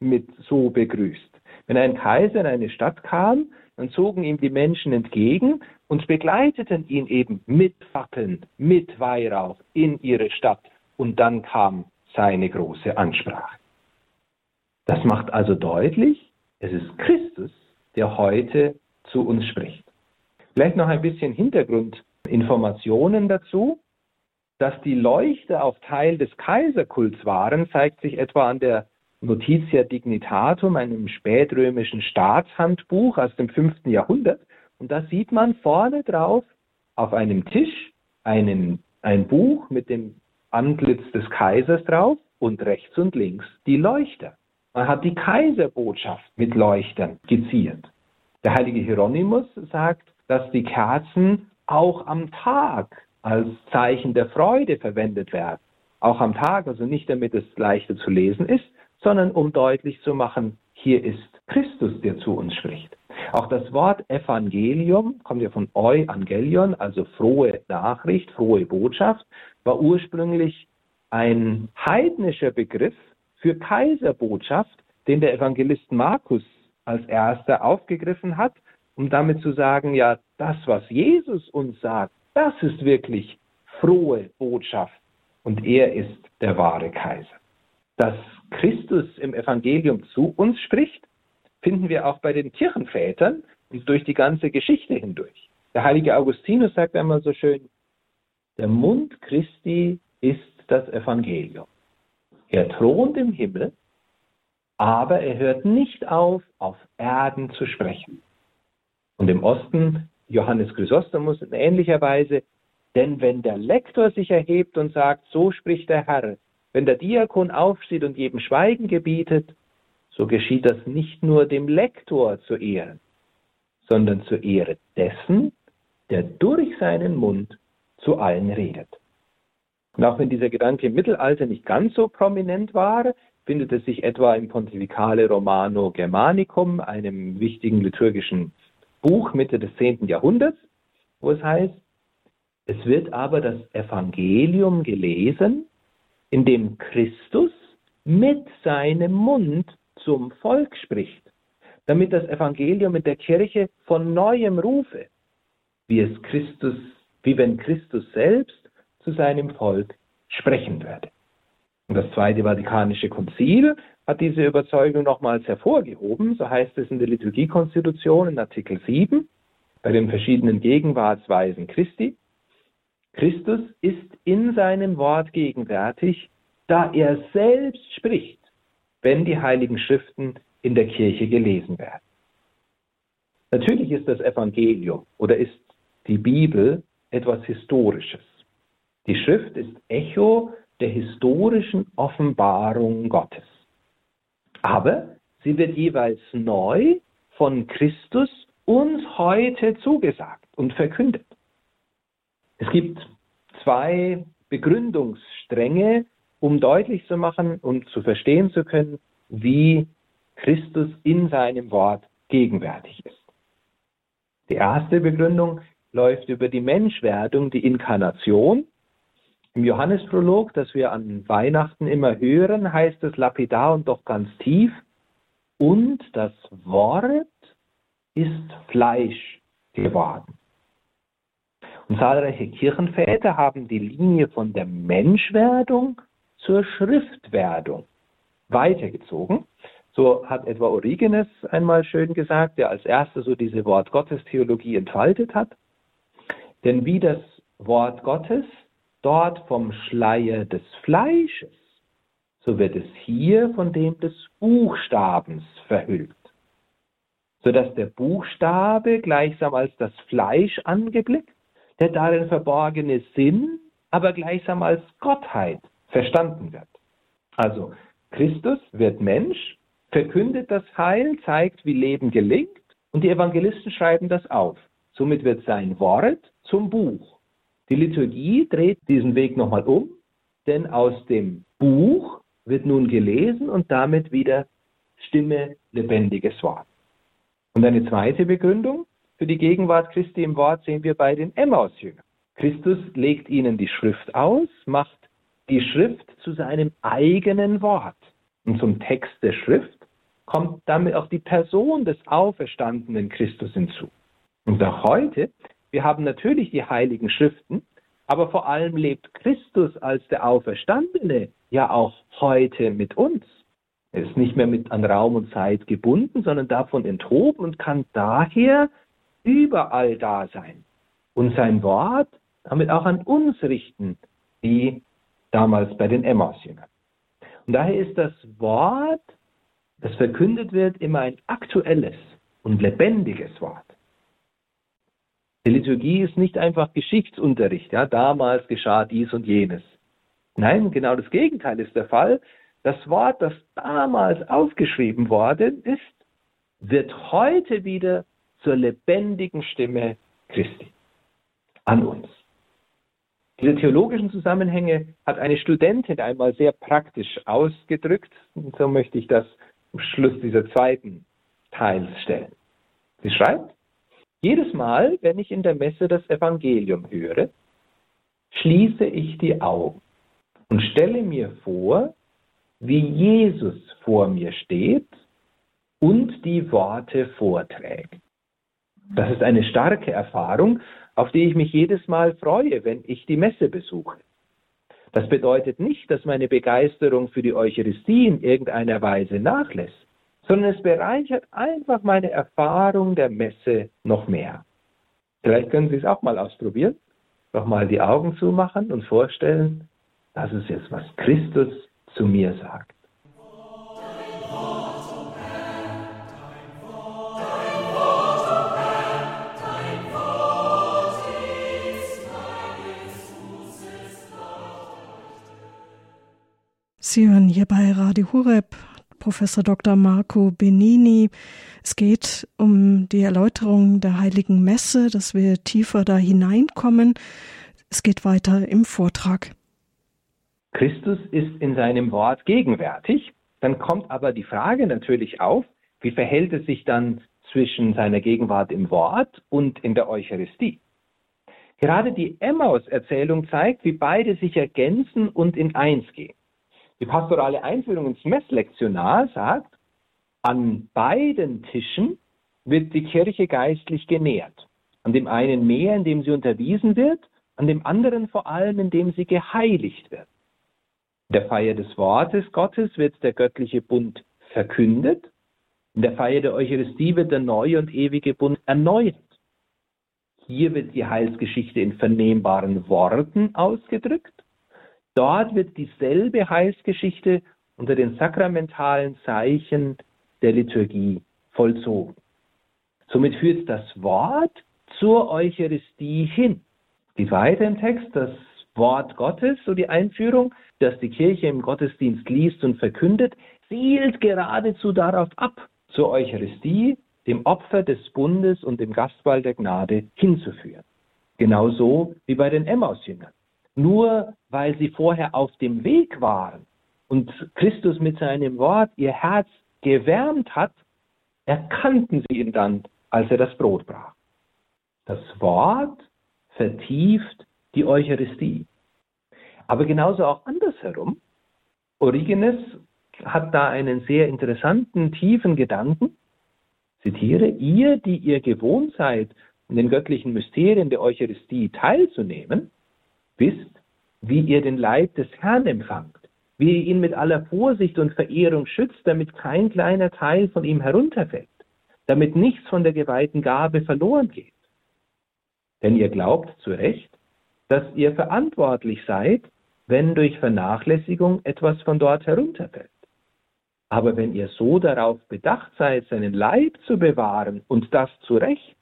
Speaker 2: mit so begrüßt. Wenn ein Kaiser in eine Stadt kam, dann zogen ihm die Menschen entgegen und begleiteten ihn eben mit Fackeln, mit Weihrauch in ihre Stadt. Und dann kam seine große Ansprache. Das macht also deutlich, es ist Christus, der heute zu uns spricht. Vielleicht noch ein bisschen Hintergrundinformationen dazu. Dass die Leuchter auch Teil des Kaiserkults waren, zeigt sich etwa an der Notitia Dignitatum, einem spätrömischen Staatshandbuch aus dem 5. Jahrhundert. Und da sieht man vorne drauf auf einem Tisch einen, ein Buch mit dem Antlitz des Kaisers drauf und rechts und links die Leuchter. Man hat die Kaiserbotschaft mit Leuchtern geziert. Der heilige Hieronymus sagt, dass die Kerzen auch am Tag als Zeichen der Freude verwendet werden. Auch am Tag, also nicht damit es leichter zu lesen ist, sondern um deutlich zu machen, hier ist Christus, der zu uns spricht. Auch das Wort Evangelium kommt ja von Euangelion, also frohe Nachricht, frohe Botschaft, war ursprünglich ein heidnischer Begriff für Kaiserbotschaft, den der Evangelist Markus als erster aufgegriffen hat, um damit zu sagen, ja, das, was Jesus uns sagt, das ist wirklich frohe Botschaft und er ist der wahre Kaiser. Dass Christus im Evangelium zu uns spricht, finden wir auch bei den Kirchenvätern und durch die ganze Geschichte hindurch. Der heilige Augustinus sagt einmal so schön, der Mund Christi ist das Evangelium. Er thront im Himmel, aber er hört nicht auf, auf Erden zu sprechen. Und im Osten Johannes Chrysostomus in ähnlicher Weise, denn wenn der Lektor sich erhebt und sagt, so spricht der Herr, wenn der Diakon aufsteht und jedem Schweigen gebietet, so geschieht das nicht nur dem Lektor zu Ehren, sondern zur Ehre dessen, der durch seinen Mund zu allen redet. Und auch wenn dieser Gedanke im Mittelalter nicht ganz so prominent war, findet es sich etwa im Pontificale Romano Germanicum, einem wichtigen liturgischen Buch Mitte des 10. Jahrhunderts, wo es heißt, es wird aber das Evangelium gelesen, in dem Christus mit seinem Mund zum Volk spricht, damit das Evangelium in der Kirche von neuem rufe, wie es Christus, wie wenn Christus selbst zu seinem Volk sprechen werde. Und das Zweite Vatikanische Konzil hat diese Überzeugung nochmals hervorgehoben, so heißt es in der Liturgiekonstitution in Artikel 7, bei den verschiedenen Gegenwartsweisen Christi. Christus ist in seinem Wort gegenwärtig, da er selbst spricht, wenn die heiligen Schriften in der Kirche gelesen werden. Natürlich ist das Evangelium oder ist die Bibel etwas Historisches. Die Schrift ist Echo der historischen Offenbarung Gottes. Aber sie wird jeweils neu von Christus uns heute zugesagt und verkündet. Es gibt zwei Begründungsstränge, um deutlich zu machen und zu verstehen zu können, wie Christus in seinem Wort gegenwärtig ist. Die erste Begründung läuft über die Menschwerdung, die Inkarnation im Johannesprolog, das wir an Weihnachten immer hören, heißt es lapidar und doch ganz tief, und das Wort ist Fleisch geworden. Und zahlreiche Kirchenväter haben die Linie von der Menschwerdung zur Schriftwerdung weitergezogen. So hat etwa Origenes einmal schön gesagt, der als erster so diese Wort Gottes Theologie entfaltet hat. Denn wie das Wort Gottes dort vom Schleier des Fleisches, so wird es hier von dem des Buchstabens verhüllt, sodass der Buchstabe gleichsam als das Fleisch angeblickt, der darin verborgene Sinn aber gleichsam als Gottheit verstanden wird. Also Christus wird Mensch, verkündet das Heil, zeigt, wie Leben gelingt und die Evangelisten schreiben das auf. Somit wird sein Wort zum Buch. Die Liturgie dreht diesen Weg nochmal um, denn aus dem Buch wird nun gelesen und damit wieder Stimme, lebendiges Wort. Und eine zweite Begründung für die Gegenwart Christi im Wort sehen wir bei den Emmaus-Jüngern. Christus legt ihnen die Schrift aus, macht die Schrift zu seinem eigenen Wort. Und zum Text der Schrift kommt damit auch die Person des auferstandenen Christus hinzu. Und auch heute, wir haben natürlich die heiligen Schriften, aber vor allem lebt Christus als der Auferstandene ja auch heute mit uns. Er ist nicht mehr mit an Raum und Zeit gebunden, sondern davon enthoben und kann daher überall da sein und sein Wort damit auch an uns richten, wie damals bei den Emmaus-Jüngern. Und daher ist das Wort, das verkündet wird, immer ein aktuelles und lebendiges Wort. Die Liturgie ist nicht einfach Geschichtsunterricht, ja, damals geschah dies und jenes. Nein, genau das Gegenteil ist der Fall. Das Wort, das damals aufgeschrieben worden ist, wird heute wieder zur lebendigen Stimme Christi an uns. Diese theologischen Zusammenhänge hat eine Studentin einmal sehr praktisch ausgedrückt. Und so möchte ich das am Schluss dieser zweiten Teils stellen. Sie schreibt, jedes Mal, wenn ich in der Messe das Evangelium höre, schließe ich die Augen und stelle mir vor, wie Jesus vor mir steht und die Worte vorträgt. Das ist eine starke Erfahrung, auf die ich mich jedes Mal freue, wenn ich die Messe besuche. Das bedeutet nicht, dass meine Begeisterung für die Eucharistie in irgendeiner Weise nachlässt, sondern es bereichert einfach meine Erfahrung der Messe noch mehr. Vielleicht können Sie es auch mal ausprobieren, nochmal die Augen zumachen und vorstellen, das ist jetzt, was Christus zu mir sagt.
Speaker 1: Sie hören hier bei Radio Hureb Professor Dr. Marco Benini. Es geht um die Erläuterung der Heiligen Messe, dass wir tiefer da hineinkommen. Es geht weiter im Vortrag.
Speaker 2: Christus ist in seinem Wort gegenwärtig. Dann kommt aber die Frage natürlich auf, wie verhält es sich dann zwischen seiner Gegenwart im Wort und in der Eucharistie? Gerade die Emmaus-Erzählung zeigt, wie beide sich ergänzen und in eins gehen. Die pastorale Einführung ins Messlektionar sagt, an beiden Tischen wird die Kirche geistlich genährt. An dem einen mehr, indem sie unterwiesen wird, an dem anderen vor allem, indem sie geheiligt wird. In der Feier des Wortes Gottes wird der göttliche Bund verkündet. In der Feier der Eucharistie wird der neue und ewige Bund erneuert. Hier wird die Heilsgeschichte in vernehmbaren Worten ausgedrückt. Dort wird dieselbe Heilsgeschichte unter den sakramentalen Zeichen der Liturgie vollzogen. Somit führt das Wort zur Eucharistie hin. Geht weiter im Text, das Wort Gottes, so die Einführung, das die Kirche im Gottesdienst liest und verkündet, zielt geradezu darauf ab, zur Eucharistie, dem Opfer des Bundes und dem Gastmahl der Gnade hinzuführen. Genauso wie bei den Emmaus-Jüngern. Nur weil sie vorher auf dem Weg waren und Christus mit seinem Wort ihr Herz gewärmt hat, erkannten sie ihn dann, als er das Brot brach. Das Wort vertieft die Eucharistie. Aber genauso auch andersherum. Origenes hat da einen sehr interessanten, tiefen Gedanken. Zitiere, ihr, die ihr gewohnt seid, in den göttlichen Mysterien der Eucharistie teilzunehmen, wisst, wie ihr den Leib des Herrn empfangt, wie er ihn mit aller Vorsicht und Verehrung schützt, damit kein kleiner Teil von ihm herunterfällt, damit nichts von der geweihten Gabe verloren geht. Denn ihr glaubt zu Recht, dass ihr verantwortlich seid, wenn durch Vernachlässigung etwas von dort herunterfällt. Aber wenn ihr so darauf bedacht seid, seinen Leib zu bewahren und das zu Recht,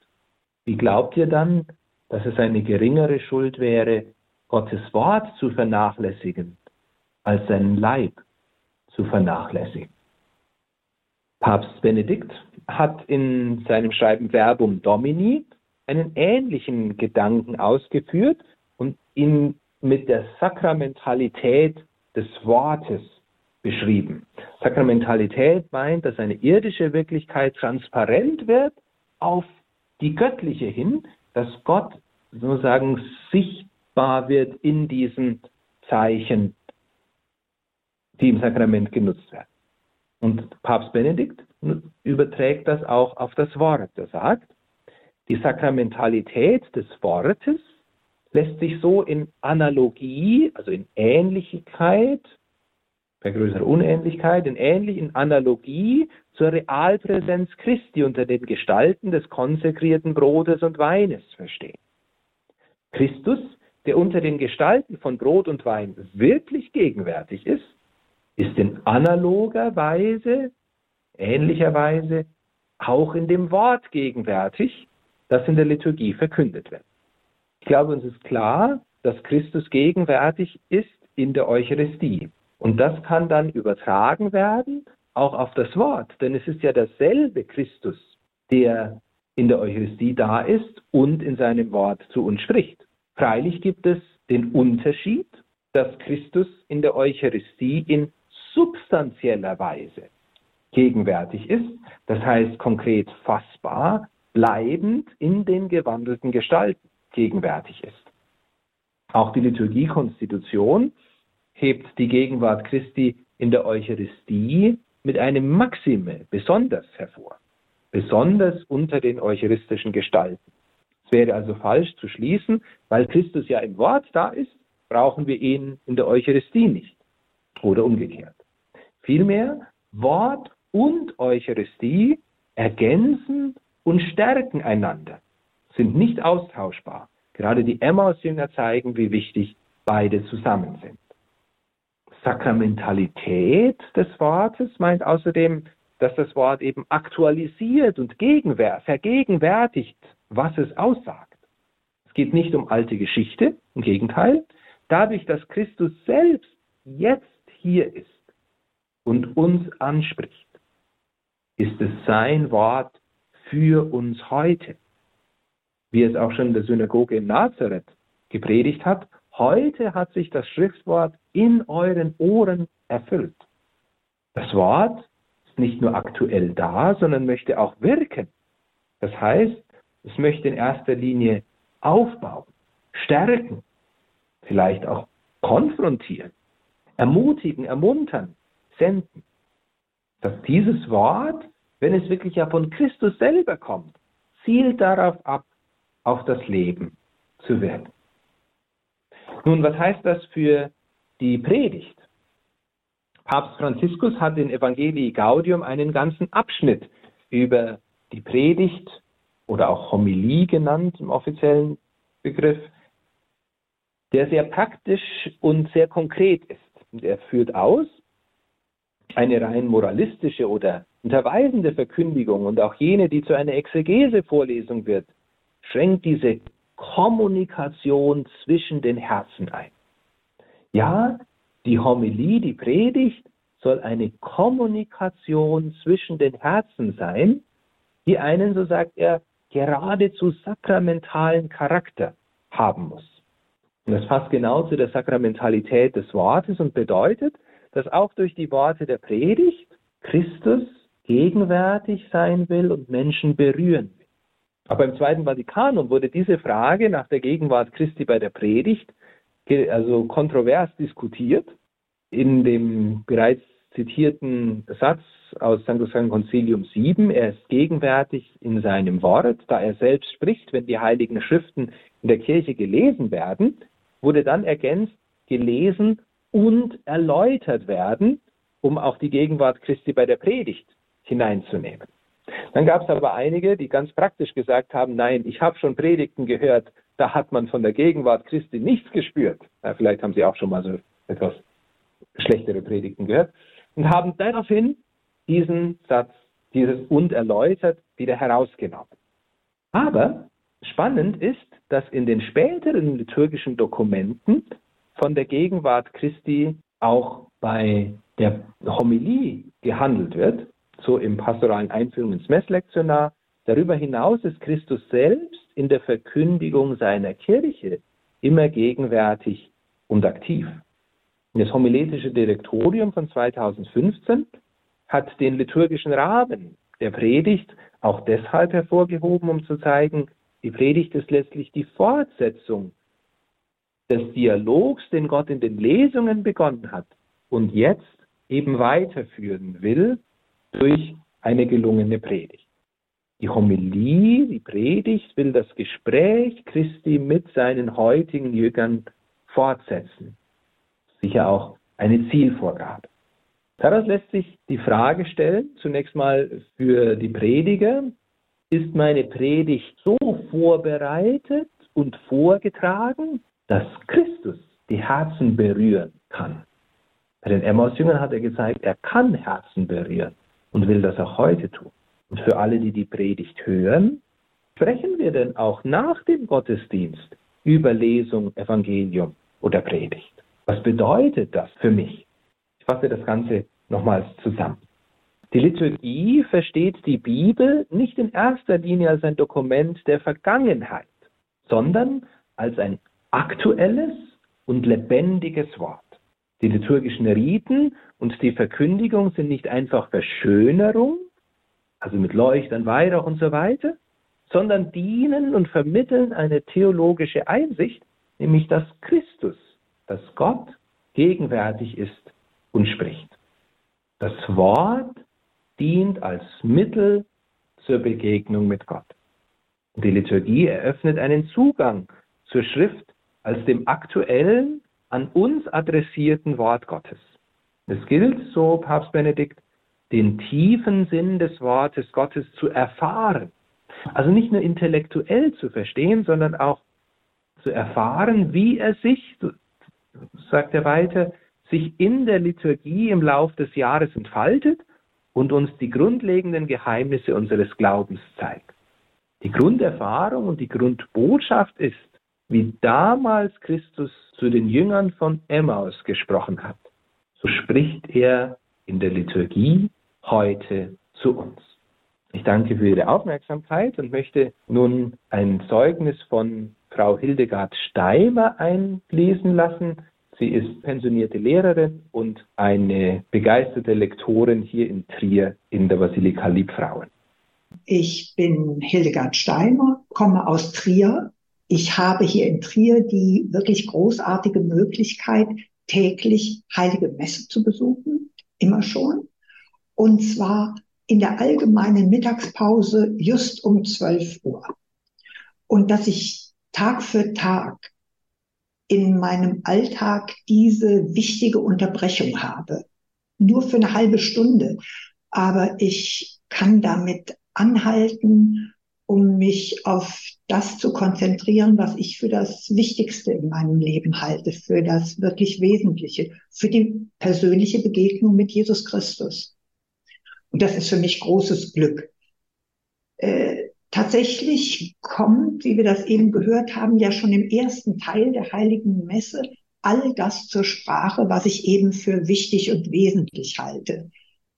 Speaker 2: wie glaubt ihr dann, dass es eine geringere Schuld wäre, Gottes Wort zu vernachlässigen, als seinen Leib zu vernachlässigen? Papst Benedikt hat in seinem Schreiben Verbum Domini einen ähnlichen Gedanken ausgeführt und ihn mit der Sakramentalität des Wortes beschrieben. Sakramentalität meint, dass eine irdische Wirklichkeit transparent wird auf die göttliche hin, dass Gott sozusagen sichtbar wird in diesen Zeichen, die im Sakrament genutzt werden. Und Papst Benedikt überträgt das auch auf das Wort. Er sagt, die Sakramentalität des Wortes lässt sich so in Analogie, also in Ähnlichkeit, bei größerer Unähnlichkeit, in ähnlich in Analogie zur Realpräsenz Christi unter den Gestalten des konsekrierten Brotes und Weines verstehen. Christus, der unter den Gestalten von Brot und Wein wirklich gegenwärtig ist, ist in analoger Weise, ähnlicher Weise, auch in dem Wort gegenwärtig, das in der Liturgie verkündet wird. Ich glaube, uns ist klar, dass Christus gegenwärtig ist in der Eucharistie. Und das kann dann übertragen werden auch auf das Wort, denn es ist ja derselbe Christus, der in der Eucharistie da ist und in seinem Wort zu uns spricht. Freilich gibt es den Unterschied, dass Christus in der Eucharistie in substanzieller Weise gegenwärtig ist, das heißt konkret fassbar, bleibend in den gewandelten Gestalten gegenwärtig ist. Auch die Liturgiekonstitution hebt die Gegenwart Christi in der Eucharistie mit einem Maxime besonders hervor, besonders unter den eucharistischen Gestalten. Es wäre also falsch zu schließen, weil Christus ja im Wort da ist, brauchen wir ihn in der Eucharistie nicht oder umgekehrt. Vielmehr, Wort und Eucharistie ergänzen und stärken einander, sind nicht austauschbar. Gerade die Emmaus-Jünger zeigen, wie wichtig beide zusammen sind. Sakramentalität des Wortes meint außerdem, dass das Wort eben aktualisiert und vergegenwärtigt, was es aussagt. Es geht nicht um alte Geschichte, im Gegenteil. Dadurch, dass Christus selbst jetzt hier ist und uns anspricht, ist es sein Wort für uns heute. Wie es auch schon in der Synagoge in Nazareth gepredigt hat, heute hat sich das Schriftwort in euren Ohren erfüllt. Das Wort ist nicht nur aktuell da, sondern möchte auch wirken. Das heißt, es möchte in erster Linie aufbauen, stärken, vielleicht auch konfrontieren, ermutigen, ermuntern, senden. Dass dieses Wort, wenn es wirklich ja von Christus selber kommt, zielt darauf ab, auf das Leben zu werden. Nun, was heißt das für die Predigt. Papst Franziskus hat in Evangelii Gaudium einen ganzen Abschnitt über die Predigt oder auch Homilie genannt im offiziellen Begriff, der sehr praktisch und sehr konkret ist. Und er führt aus, eine rein moralistische oder unterweisende Verkündigung und auch jene, die zu einer Exegese-Vorlesung wird, schränkt diese Kommunikation zwischen den Herzen ein. Ja, die Homilie, die Predigt soll eine Kommunikation zwischen den Herzen sein, die einen, so sagt er, geradezu sakramentalen Charakter haben muss. Und das passt genau zu der Sakramentalität des Wortes und bedeutet, dass auch durch die Worte der Predigt Christus gegenwärtig sein will und Menschen berühren will. Aber im Zweiten Vatikanum wurde diese Frage nach der Gegenwart Christi bei der Predigt also kontrovers diskutiert. In dem bereits zitierten Satz aus Sanctus Concilium 7, er ist gegenwärtig in seinem Wort, da er selbst spricht, wenn die heiligen Schriften in der Kirche gelesen werden, wurde dann ergänzt, gelesen und erläutert werden, um auch die Gegenwart Christi bei der Predigt hineinzunehmen. Dann gab es aber einige, die ganz praktisch gesagt haben, nein, ich habe schon Predigten gehört, da hat man von der Gegenwart Christi nichts gespürt. Ja, vielleicht haben Sie auch schon mal so etwas schlechtere Predigten gehört und haben daraufhin diesen Satz, dieses und erläutert, wieder herausgenommen. Aber spannend ist, dass in den späteren liturgischen Dokumenten von der Gegenwart Christi auch bei der Homilie gehandelt wird, so im pastoralen Einführung ins Messlektionar. Darüber hinaus ist Christus selbst in der Verkündigung seiner Kirche immer gegenwärtig und aktiv. Das homiletische Direktorium von 2015 hat den liturgischen Rahmen der Predigt auch deshalb hervorgehoben, um zu zeigen, die Predigt ist letztlich die Fortsetzung des Dialogs, den Gott in den Lesungen begonnen hat und jetzt eben weiterführen will durch eine gelungene Predigt. Die Homilie, die Predigt will das Gespräch Christi mit seinen heutigen Jüngern fortsetzen. Sicher auch eine Zielvorgabe. Daraus lässt sich die Frage stellen, zunächst mal für die Prediger, ist meine Predigt so vorbereitet und vorgetragen, dass Christus die Herzen berühren kann? Bei den Emmaus-Jüngern hat er gezeigt, er kann Herzen berühren und will das auch heute tun. Und für alle, die die Predigt hören, sprechen wir denn auch nach dem Gottesdienst über Lesung, Evangelium oder Predigt? Was bedeutet das für mich? Fasse das Ganze nochmals zusammen. Die Liturgie versteht die Bibel nicht in erster Linie als ein Dokument der Vergangenheit, sondern als ein aktuelles und lebendiges Wort. Die liturgischen Riten und die Verkündigung sind nicht einfach Verschönerung, also mit Leuchtern, Weihrauch und so weiter, sondern dienen und vermitteln eine theologische Einsicht, nämlich dass Christus, dass Gott gegenwärtig ist und spricht. Das Wort dient als Mittel zur Begegnung mit Gott. Die Liturgie eröffnet einen Zugang zur Schrift als dem aktuellen an uns adressierten Wort Gottes. Es gilt, so Papst Benedikt, den tiefen Sinn des Wortes Gottes zu erfahren. Also nicht nur intellektuell zu verstehen, sondern auch zu erfahren, wie er sich, sagt er weiter, sich in der Liturgie im Lauf des Jahres entfaltet und uns die grundlegenden Geheimnisse unseres Glaubens zeigt. Die Grunderfahrung und die Grundbotschaft ist, wie damals Christus zu den Jüngern von Emmaus gesprochen hat, so spricht er in der Liturgie heute zu uns. Ich danke für Ihre Aufmerksamkeit und möchte nun ein Zeugnis von Frau Hildegard Steimer einlesen lassen. Sie ist pensionierte Lehrerin und eine begeisterte Lektorin hier in Trier in der Basilika Liebfrauen.
Speaker 3: Ich bin Hildegard Steimer, komme aus Trier ich habe hier in Trier die wirklich großartige Möglichkeit, täglich heilige Messe zu besuchen, immer schon. Und zwar in der allgemeinen Mittagspause just um 12 Uhr. Und dass ich Tag für Tag in meinem Alltag diese wichtige Unterbrechung habe. Nur für eine halbe Stunde. Aber ich kann damit anhalten um mich auf das zu konzentrieren, was ich für das Wichtigste in meinem Leben halte, für das wirklich Wesentliche, für die persönliche Begegnung mit Jesus Christus. Und das ist für mich großes Glück. Äh, tatsächlich kommt, wie wir das eben gehört haben, ja schon im ersten Teil der heiligen Messe all das zur Sprache, was ich eben für wichtig und wesentlich halte.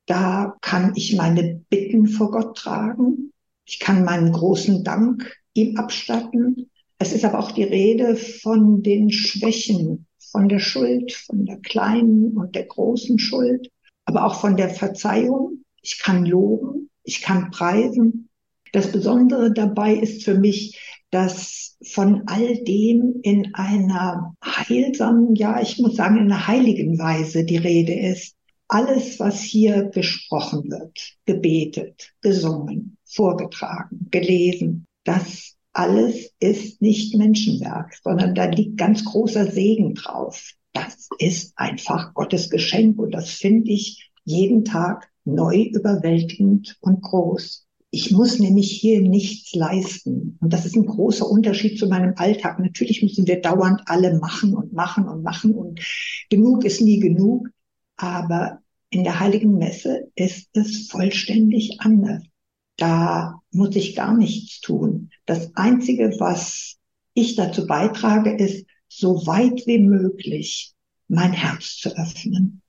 Speaker 3: Da kann ich meine Bitten vor Gott tragen. Ich kann meinen großen Dank ihm abstatten. Es ist aber auch die Rede von den Schwächen, von der Schuld, von der kleinen und der großen Schuld, aber auch von der Verzeihung. Ich kann loben, ich kann preisen. Das Besondere dabei ist für mich, dass von all dem in einer heilsamen, ja, ich muss sagen, in einer heiligen Weise die Rede ist alles, was hier gesprochen wird, gebetet, gesungen, vorgetragen, gelesen, das alles ist nicht Menschenwerk, sondern da liegt ganz großer Segen drauf. das ist einfach Gottes Geschenk und das finde ich jeden Tag neu überwältigend und groß. Ich muss nämlich hier nichts leisten. Und das ist ein großer Unterschied zu meinem Alltag. Natürlich müssen wir dauernd alle machen und machen und machen und genug ist nie genug. Aber in der Heiligen Messe ist es vollständig anders. Da muss ich gar nichts tun. Das Einzige, was ich dazu beitrage, ist, so weit wie möglich mein Herz zu öffnen.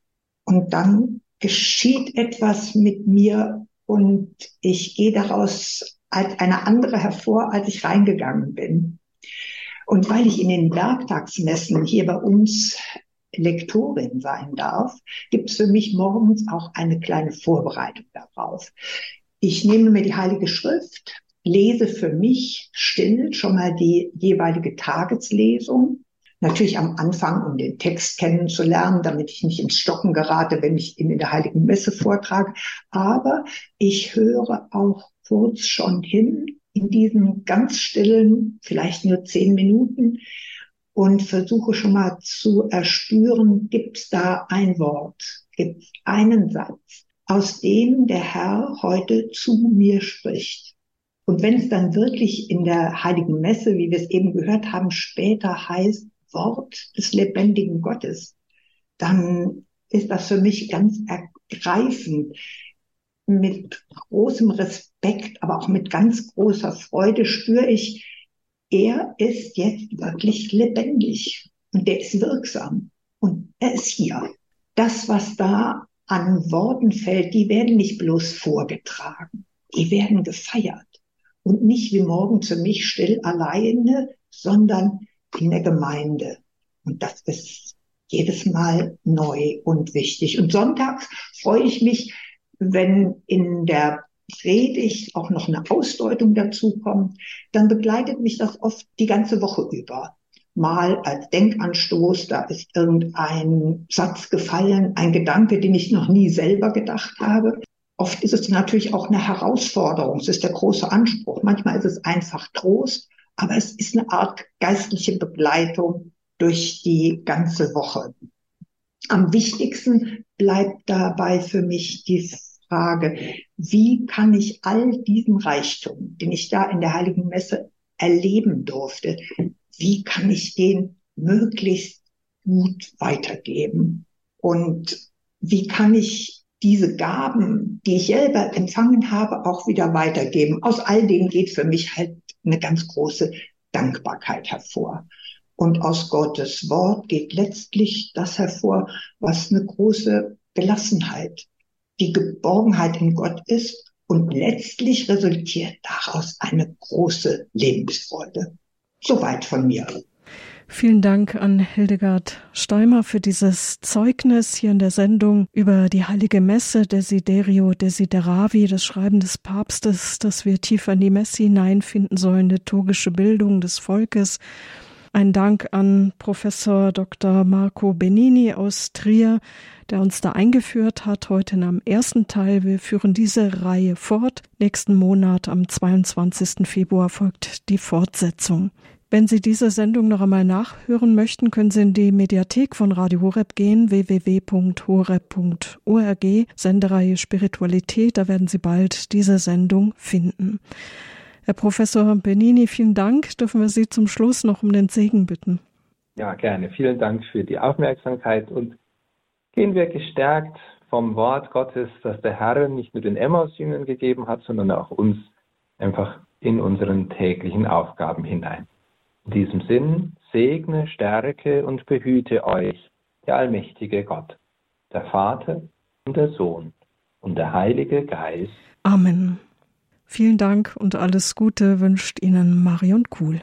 Speaker 3: Und dann geschieht etwas mit mir und ich gehe daraus als eine andere hervor, als ich reingegangen bin. Und weil ich in den Werktagsmessen hier bei uns Lektorin sein darf, gibt es für mich morgens auch eine kleine Vorbereitung darauf. Ich nehme mir die Heilige Schrift, lese für mich still schon mal die jeweilige Tageslesung Natürlich am Anfang, um den Text kennenzulernen, damit ich nicht ins Stocken gerate, wenn ich ihn in der Heiligen Messe vortrage. Aber ich höre auch kurz schon hin in diesen ganz stillen, vielleicht nur zehn Minuten und versuche schon mal zu erspüren, gibt es da ein Wort, gibt es einen Satz, aus dem der Herr heute zu mir spricht. Und wenn es dann wirklich in der Heiligen Messe, wie wir es eben gehört haben, später heißt, Wort des lebendigen Gottes, dann ist das für mich ganz ergreifend. Mit großem Respekt, aber auch mit ganz großer Freude spüre ich, er ist jetzt wirklich lebendig und der ist wirksam und er ist hier. Das, was da an Worten fällt, die werden nicht bloß vorgetragen, die werden gefeiert. Und nicht wie morgen für mich still alleine, sondern in der Gemeinde. Und das ist jedes Mal neu und wichtig. Und sonntags freue ich mich, wenn in der Predigt auch noch eine Ausdeutung dazu kommt, dann begleitet mich das oft die ganze Woche über. Mal als Denkanstoß, da ist irgendein Satz gefallen, ein Gedanke, den ich noch nie selber gedacht habe. Oft ist es natürlich auch eine Herausforderung, es ist der große Anspruch. Manchmal ist es einfach Trost aber es ist eine Art geistliche Begleitung durch die ganze Woche. Am wichtigsten bleibt dabei für mich die Frage, wie kann ich all diesen Reichtum, den ich da in der Heiligen Messe erleben durfte, wie kann ich den möglichst gut weitergeben? Und wie kann ich diese Gaben, die ich selber empfangen habe, auch wieder weitergeben? Aus all dem geht für mich halt eine ganz große Dankbarkeit hervor. Und aus Gottes Wort geht letztlich das hervor, was eine große Gelassenheit, die Geborgenheit in Gott ist. Und letztlich resultiert daraus eine große Lebensfreude. Soweit von mir.
Speaker 1: Vielen Dank an Hildegard Steimer für dieses Zeugnis hier in der Sendung über die heilige Messe Desiderio Desideravi, das Schreiben des Papstes, dass wir tiefer in die Messe hineinfinden sollen, liturgische Bildung des Volkes. Ein Dank an Professor Dr. Marco Benini aus Trier, der uns da eingeführt hat, heute in einem ersten Teil. Wir führen diese Reihe fort. Nächsten Monat, am 22. Februar, folgt die Fortsetzung. Wenn Sie diese Sendung noch einmal nachhören möchten, können Sie in die Mediathek von Radio Horeb gehen, www.horeb.org, Sendereihe Spiritualität. Da werden Sie bald diese Sendung finden. Herr Professor Benini, vielen Dank. Dürfen wir Sie zum Schluss noch um den Segen bitten?
Speaker 2: Ja, gerne. Vielen Dank für die Aufmerksamkeit und gehen wir gestärkt vom Wort Gottes, das der Herr nicht nur den Emmaus-Jüngern gegeben hat, sondern auch uns einfach in unseren täglichen Aufgaben hinein. In diesem Sinn segne, stärke und behüte euch der allmächtige Gott, der Vater und der Sohn und der Heilige Geist.
Speaker 1: Amen. Vielen Dank und alles Gute wünscht Ihnen Marion Kuhl.